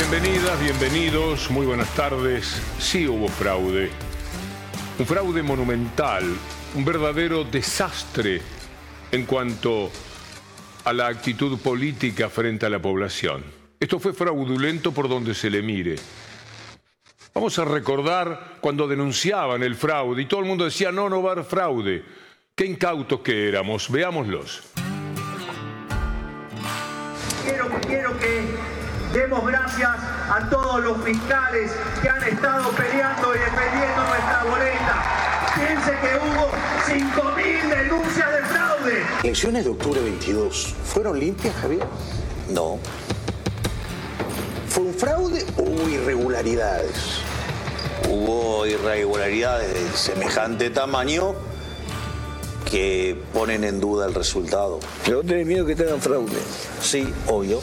Bienvenidas, bienvenidos, muy buenas tardes. Sí hubo fraude. Un fraude monumental, un verdadero desastre en cuanto a la actitud política frente a la población. Esto fue fraudulento por donde se le mire. Vamos a recordar cuando denunciaban el fraude y todo el mundo decía, no, no va a haber fraude. Qué incautos que éramos, veámoslos. Quiero, quiero que demos gracias a todos los fiscales que han estado peleando y defendiendo nuestra boleta. Piense que hubo 5.000 denuncias de fraude. ¿Elecciones de octubre 22 fueron limpias, Javier? No. ¿Fue un fraude o hubo irregularidades? Hubo irregularidades de semejante tamaño que ponen en duda el resultado. ¿Pero tenés miedo que te hagan fraude? Sí, obvio.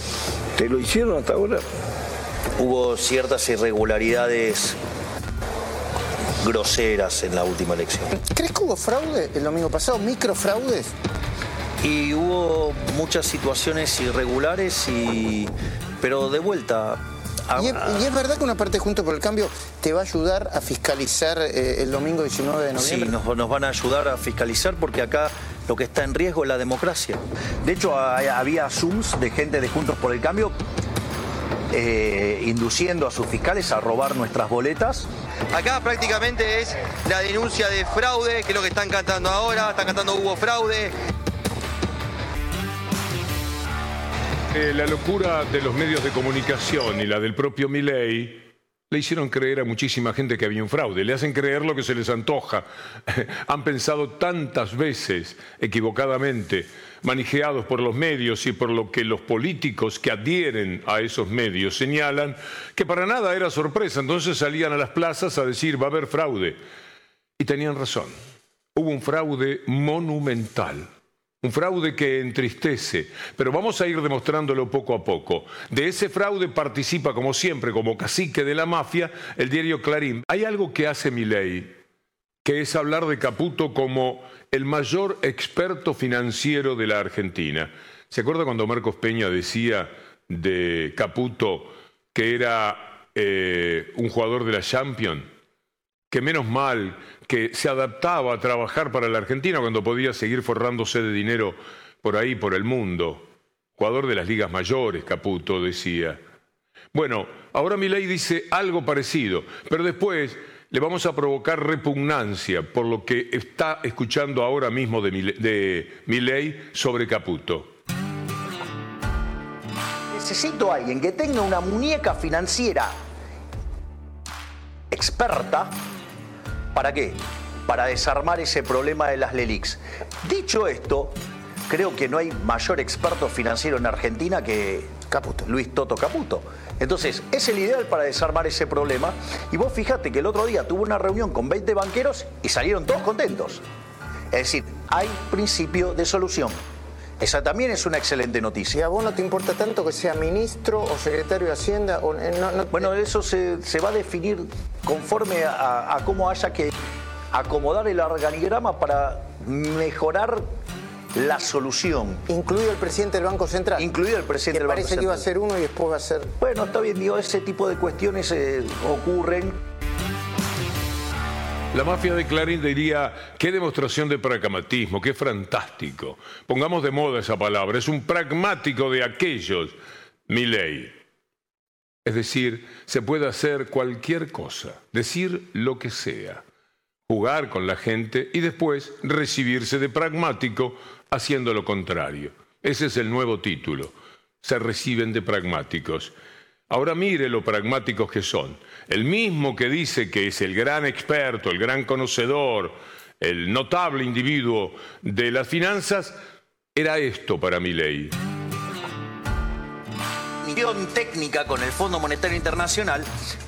¿Te lo hicieron hasta ahora? Hubo ciertas irregularidades groseras en la última elección. ¿Crees que hubo fraude el domingo pasado? ¿Microfraudes? Y hubo muchas situaciones irregulares y pero de vuelta a- ¿Y es, y es verdad que una parte de Juntos por el Cambio te va a ayudar a fiscalizar eh, el domingo 19 de Sí, noviembre? nos, nos van a ayudar a fiscalizar porque acá lo que está en riesgo es la democracia. De hecho, hay- había Zooms de gente de Juntos por el Cambio eh, induciendo a sus fiscales a robar nuestras boletas. Acá prácticamente es la denuncia de fraude, que es lo que están cantando ahora, están cantando hubo fraude. La locura de los medios de comunicación y la del propio Milei le hicieron creer a muchísima gente que había un fraude. Le hacen creer lo que se les antoja. Han pensado tantas veces, equivocadamente, manijeados por los medios y por lo que los políticos que adhieren a esos medios señalan, que para nada era sorpresa. Entonces salían a las plazas a decir va a haber fraude. Y tenían razón. Hubo un fraude monumental. Un fraude que entristece, pero vamos a ir demostrándolo poco a poco. De ese fraude participa, como siempre, como cacique de la mafia, el diario Clarín. Hay algo que hace Milei, que es hablar de Caputo como el mayor experto financiero de la Argentina. ¿Se acuerda cuando Marcos Peña decía de Caputo que era eh, un jugador de la Champions? Que menos mal que se adaptaba a trabajar para la Argentina cuando podía seguir forrándose de dinero por ahí, por el mundo. Jugador de las ligas mayores, Caputo decía. Bueno, ahora Milei dice algo parecido, pero después le vamos a provocar repugnancia por lo que está escuchando ahora mismo de Milei, de Milei sobre Caputo. Necesito a alguien que tenga una muñeca financiera experta. ¿Para qué? Para desarmar ese problema de las LELIX. Dicho esto, creo que no hay mayor experto financiero en Argentina que Caputo. Luis Toto Caputo. Entonces, es el ideal para desarmar ese problema. Y vos fíjate que el otro día tuvo una reunión con 20 banqueros y salieron todos contentos. Es decir, hay principio de solución. Esa también es una excelente noticia. a vos no te importa tanto que sea ministro o secretario de Hacienda, o, eh, no- no- Bueno, eso se, se va a definir conforme a, a cómo haya que acomodar el organigrama para mejorar la solución. incluido el presidente del Banco Central. Incluido el presidente del Banco parece que iba a Central. ser uno y después va a ser... Bueno, está bien, digo, ese tipo de cuestiones eh, ocurren. La mafia de Clarín diría, qué demostración de pragmatismo, qué fantástico. Pongamos de moda esa palabra, es un pragmático de aquellos, Milei. Es decir, se puede hacer cualquier cosa, decir lo que sea, jugar con la gente y después recibirse de pragmático haciendo lo contrario. Ese es el nuevo título. Se reciben de pragmáticos. Ahora mire lo pragmáticos que son. El mismo que dice que es el gran experto, el gran conocedor, el notable individuo de las finanzas, era esto para mi ley. Técnica con el Fondo Monetario Internacional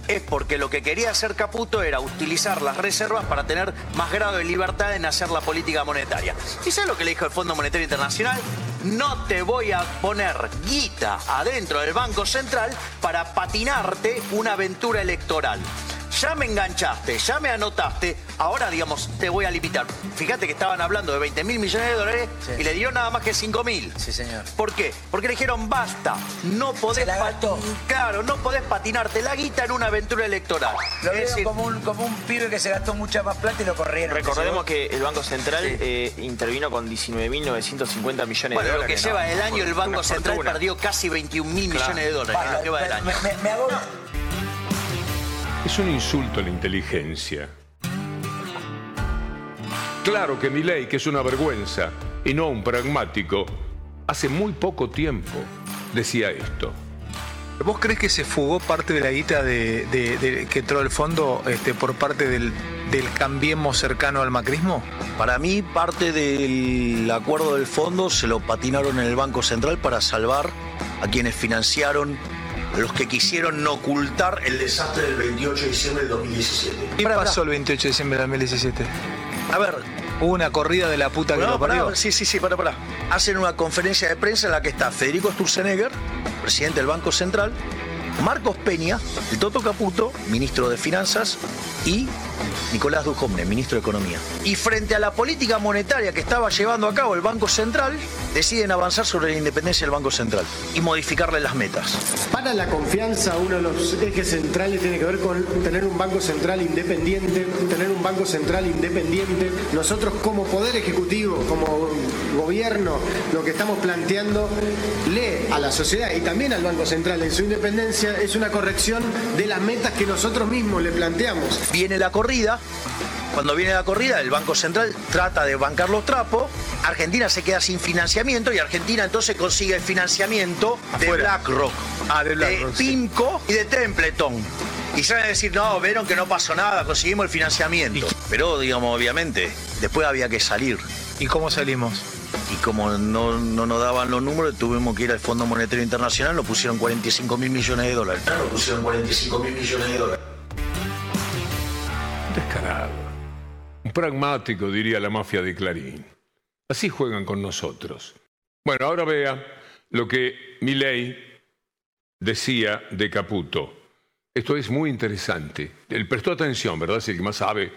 es porque lo que quería hacer Caputo era utilizar las reservas para tener más grado de libertad en hacer la política monetaria. ¿Y sabes lo que le dijo el Fondo Monetario Internacional? No te voy a poner guita adentro del Banco Central para patinarte una aventura electoral. Ya me enganchaste, ya me anotaste, ahora, digamos, te voy a limitar. Fíjate que estaban hablando de 20 mil millones de dólares Sí. y le dieron nada más que 5 mil. Sí, señor. ¿Por qué? Porque le dijeron, basta, no podés, claro, no podés patinarte la guita en una aventura electoral. Lo Es decir, como un, como un pibe que se gastó mucha más plata y lo corrieron. Recordemos que el Banco Central eh, intervino con 19.950 millones bueno, de lo dólares. que ¿no? lleva el año el Banco Central fortuna. perdió casi 21 mil millones de dólares en lo Bueno, que va del año. me, me- me hago... Es un insulto a la inteligencia. Claro que Milei, que es una vergüenza y no un pragmático, hace muy poco tiempo decía esto. ¿Vos crees que se fugó parte de la guita de, de- de- que entró al fondo este, por parte del, del cambiemos cercano al macrismo? Para mí, parte del acuerdo del fondo se lo patinaron en el Banco Central para salvar a quienes financiaron, los que quisieron ocultar el desastre del 28 de diciembre del 2017. ¿Qué pasó el pará. 28 de diciembre de 2017? A ver, Hubo una corrida de la puta que No, lo pará, parió. sí, sí, sí, pará, pará. Hacen una conferencia de prensa en la que está Federico Sturzenegger, presidente del Banco Central, Marcos Peña, el Toto Caputo, ministro de Finanzas, y Nicolás Dujovne, ministro de Economía. Y frente a la política monetaria que estaba llevando a cabo el Banco Central, deciden avanzar sobre la independencia del Banco Central y modificarle las metas. Para la confianza, uno de los ejes centrales tiene que ver con tener un banco central independiente, tener un banco central independiente. Nosotros como Poder Ejecutivo, como gobierno, lo que estamos planteando lee a la sociedad y también al Banco Central en su independencia es una corrección de las metas que nosotros mismos le planteamos. Viene la corrida. Cuando viene la corrida, el Banco Central trata de bancar los trapos. Argentina se queda sin financiamiento y Argentina entonces consigue el financiamiento de. BlackRock, Ah, de BlackRock, sí. PIMCO y de Templeton. Y salen a decir, no, vieron que no pasó nada, conseguimos el financiamiento. Pero, digamos, obviamente, después había que salir. ¿Y cómo salimos? Y como no, no nos daban los números, tuvimos que ir al Fondo Monetario Internacional, nos pusieron 45 mil millones de dólares. Nos pusieron 45 mil millones de dólares. Descarado. Un pragmático, diría la mafia de Clarín. Así juegan con nosotros. Bueno, ahora vea lo que Milei decía de Caputo. Esto es muy interesante. Él prestó atención, ¿verdad? Es el que más sabe.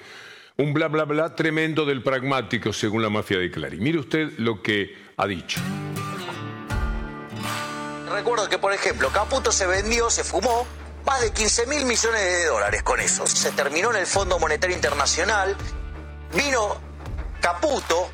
Un bla bla bla tremendo del pragmático, según la mafia de Clarín. Mire usted lo que ha dicho. Recuerdo que, por ejemplo, Caputo se vendió, se fumó más de 15 mil millones de dólares con eso. Se terminó en el Fondo Monetario Internacional, vino Caputo,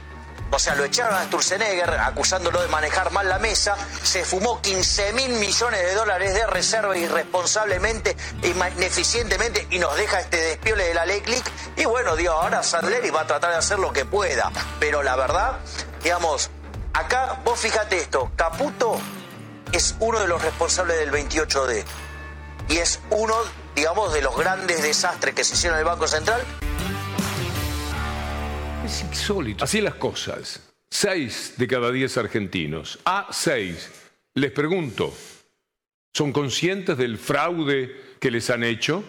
o sea, lo echaron a Sturzenegger acusándolo de manejar mal la mesa, se fumó 15 mil millones de dólares de reserva irresponsablemente, ineficientemente y nos deja este despiole de la ley click. Y bueno, digo, ahora Sandleri va a tratar de hacer lo que pueda. Pero la verdad, digamos, acá vos fíjate esto, Caputo es uno de los responsables del 28D. Y es uno, digamos, de los grandes desastres que se hicieron en el Banco Central. Así las cosas. Seis de cada diez argentinos, a seis, les pregunto, ¿son conscientes del fraude que les han hecho?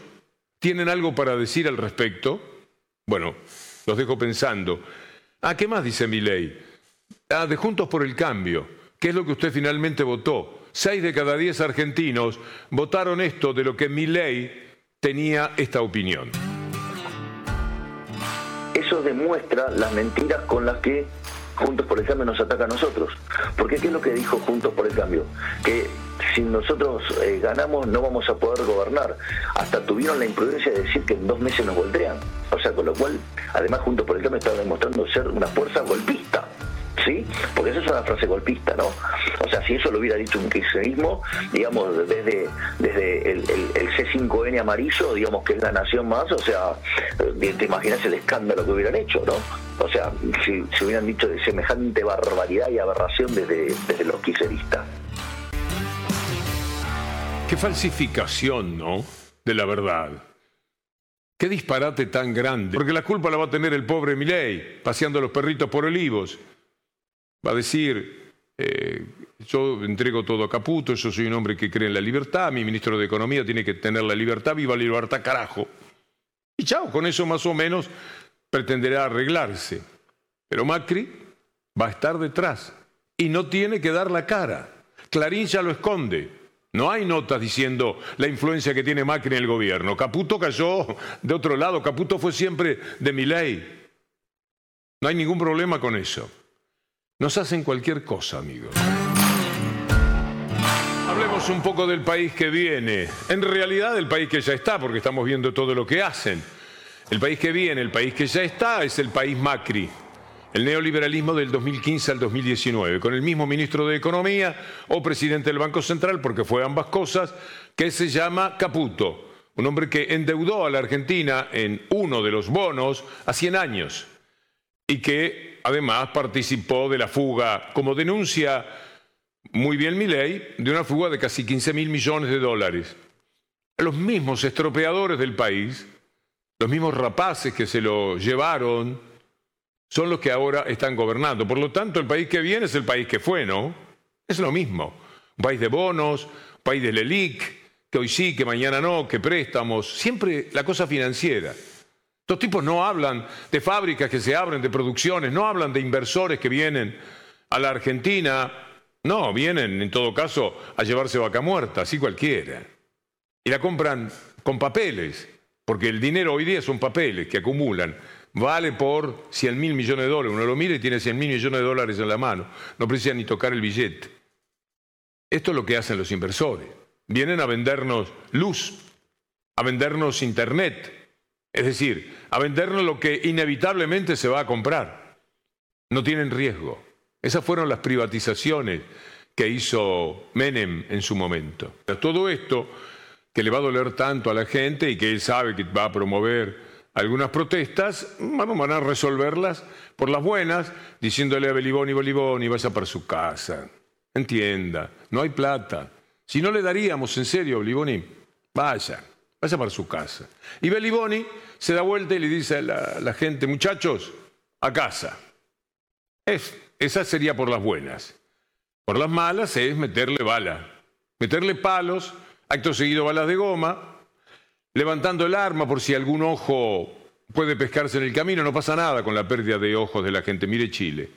¿Tienen algo para decir al respecto? Bueno, los dejo pensando. Ah, ¿qué más dice mi ley? Ah, de Juntos por el Cambio. ¿Qué es lo que usted finalmente votó? Seis de cada diez argentinos votaron esto de lo que mi ley tenía esta opinión. Eso demuestra las mentiras con las que Juntos por el Cambio nos ataca a nosotros. Porque ¿qué es lo que dijo Juntos por el Cambio? Que si nosotros eh, ganamos no vamos a poder gobernar. Hasta tuvieron la imprudencia de decir que en dos meses nos voltean. O sea, con lo cual, además Juntos por el Cambio está demostrando ser una fuerza golpista. Porque esa es una frase golpista, ¿no? O sea, si eso lo hubiera dicho un kirchnerismo, digamos, desde, desde el, el- el C5N amarillo, digamos que es la nación más, o sea, eh, te imaginas el escándalo que hubieran hecho, ¿no? O sea, si, hubieran dicho de semejante barbaridad y aberración desde, los kirchneristas. Qué falsificación, ¿no? De la verdad. Qué disparate tan grande. Porque la culpa la va a tener el pobre Milei, paseando los perritos por olivos. Va a decir, eh, yo entrego todo a Caputo, yo soy un hombre que cree en la libertad, mi ministro de Economía tiene que tener la libertad, viva la libertad, carajo. Y chao, con eso más o menos pretenderá arreglarse. Pero Macri va a estar detrás y no tiene que dar la cara. Clarín ya lo esconde. No hay notas diciendo la influencia que tiene Macri en el gobierno. Caputo cayó de otro lado. Caputo fue siempre de mi ley. No hay ningún problema con eso. Nos hacen cualquier cosa, amigos. Hablemos un poco del país que viene. En realidad el país que ya está, porque estamos viendo todo lo que hacen. El país que viene, el país que ya está, es el país Macri. El neoliberalismo del 2015 al 2019, con el mismo ministro de Economía o presidente del Banco Central, porque fue ambas cosas, que se llama Caputo, un hombre que endeudó a la Argentina en uno de los bonos a 100 años y que además participó de la fuga, como denuncia muy bien mi ley, de una fuga de casi 15 mil millones de dólares. Los mismos estropeadores del país, los mismos rapaces que se lo llevaron, son los que ahora están gobernando. Por lo tanto, el país que viene es el país que fue, ¿no? Es lo mismo. Un país de bonos, un país del ELIC, que hoy sí, que mañana no, que préstamos, siempre la cosa financiera. Estos tipos no hablan de fábricas que se abren, de producciones, no hablan de inversores que vienen a la Argentina, no, vienen en todo caso a llevarse vaca muerta, así cualquiera. Y la compran con papeles, porque el dinero hoy día son papeles que acumulan vale por 100 mil millones de dólares. Uno lo mira y tiene 100 mil millones de dólares en la mano. No precisa ni tocar el billete. Esto es lo que hacen los inversores. Vienen a vendernos luz, a vendernos internet, es decir, a vendernos lo que inevitablemente se va a comprar. No tienen riesgo. Esas fueron las privatizaciones que hizo Menem en su momento. Todo esto que le va a doler tanto a la gente y que él sabe que va a promover algunas protestas, bueno, van a resolverlas por las buenas, diciéndole a Beliboni, Beliboni, vaya para su casa. Entienda, no hay plata. Si no le daríamos, en serio, Beliboni, vaya, vaya para su casa. Y Beliboni se da vuelta y le dice a la, gente, muchachos, a casa. esa sería por las buenas. Por las malas es meterle bala, meterle palos, acto seguido balas de goma, levantando el arma por si algún ojo puede pescarse en el camino, no pasa nada con la pérdida de ojos de la gente. Mire Chile.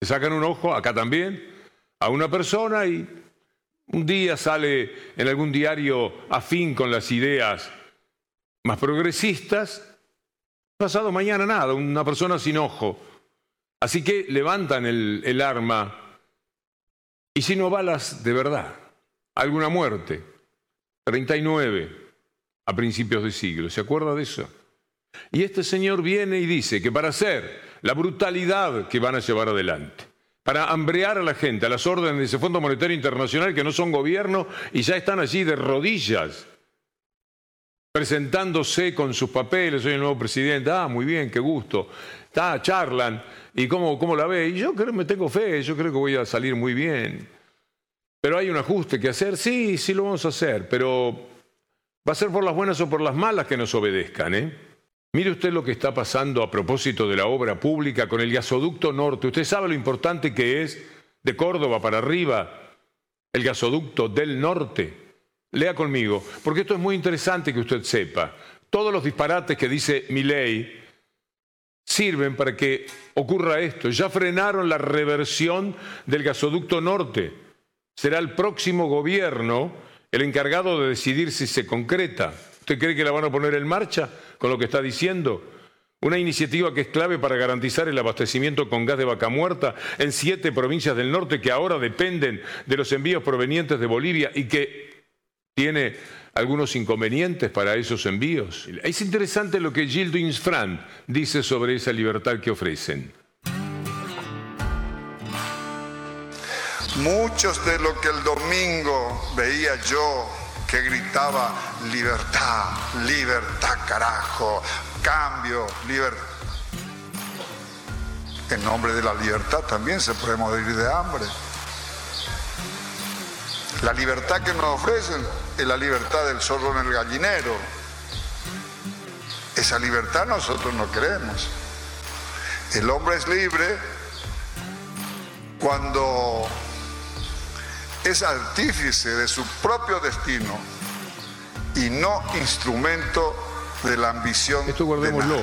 Le sacan un ojo, acá también, a una persona y un día sale en algún diario afín con las ideas más progresistas, pasado mañana nada, una persona sin ojo. Así que levantan el, el arma y si no balas de verdad, alguna muerte. 39, a principios de siglo. ¿Se acuerda de eso? Y este señor viene y dice que para hacer la brutalidad que van a llevar adelante, para hambrear a la gente, a las órdenes de ese Fondo Monetario Internacional que no son gobierno y ya están allí de rodillas, presentándose con sus papeles, soy el nuevo presidente, ah, muy bien, qué gusto, está, charlan, ¿y cómo, cómo la ve? Y yo creo, me tengo fe, yo creo que voy a salir muy bien. Pero hay un ajuste que hacer, sí, sí lo vamos a hacer, pero va a ser por las buenas o por las malas que nos obedezcan. ¿eh? Mire usted lo que está pasando a propósito de la obra pública con el gasoducto norte. Usted sabe lo importante que es de Córdoba para arriba el gasoducto del norte. Lea conmigo, porque esto es muy interesante que usted sepa. Todos los disparates que dice mi ley sirven para que ocurra esto. Ya frenaron la reversión del gasoducto norte será el próximo gobierno el encargado de decidir si se concreta. ¿Usted cree que la van a poner en marcha con lo que está diciendo? Una iniciativa que es clave para garantizar el abastecimiento con gas de vaca muerta en siete provincias del norte que ahora dependen de los envíos provenientes de Bolivia y que tiene algunos inconvenientes para esos envíos. Es interesante lo que Gilles Fran dice sobre esa libertad que ofrecen. Muchos de lo que el domingo veía yo que gritaba libertad, libertad carajo, cambio, libertad. En nombre de la libertad también se puede morir de hambre. La libertad que nos ofrecen es la libertad del zorro en el gallinero. Esa libertad nosotros no queremos. El hombre es libre cuando es artífice de su propio destino y no instrumento de la ambición Esto guardémoslo.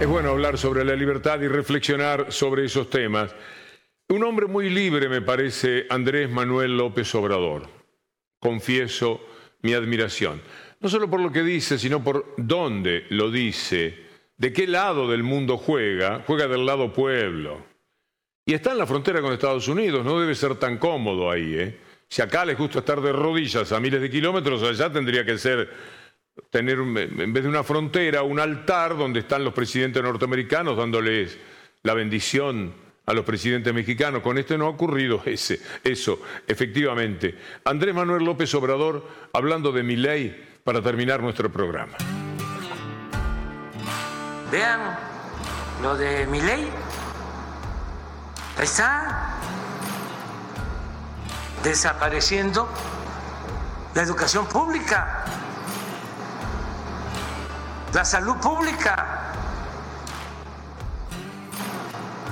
Es bueno hablar sobre la libertad y reflexionar sobre esos temas. Un hombre muy libre me parece Andrés Manuel López Obrador. Confieso mi admiración. No solo por lo que dice, sino por dónde lo dice, de qué lado del mundo juega. Juega del lado pueblo. Y está en la frontera con Estados Unidos, no debe ser tan cómodo ahí. ¿eh? Si acá le gusta estar de rodillas a miles de kilómetros, allá tendría que ser tener, en vez de una frontera, un altar donde están los presidentes norteamericanos dándoles la bendición a los presidentes mexicanos. Con este no ha ocurrido ese, eso, efectivamente. Andrés Manuel López Obrador, hablando de mi ley, para terminar nuestro programa. Vean lo de mi ley. Está desapareciendo la educación pública, la salud pública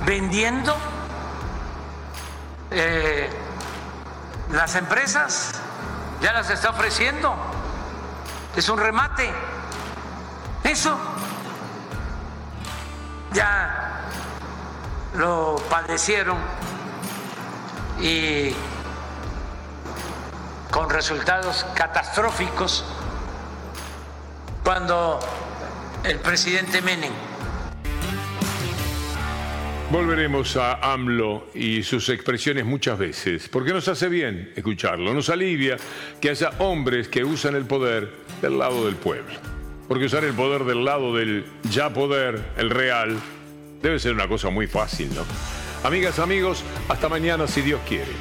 vendiendo eh, las empresas, ya las está ofreciendo. Es un remate. Eso ya lo padecieron y con resultados catastróficos cuando el presidente Menem Volveremos a AMLO y sus expresiones muchas veces, porque nos hace bien escucharlo, nos alivia que haya hombres que usan el poder del lado del pueblo. Porque usar el poder del lado del ya poder, el real, debe ser una cosa muy fácil, ¿no? Amigas, amigos, hasta mañana si Dios quiere.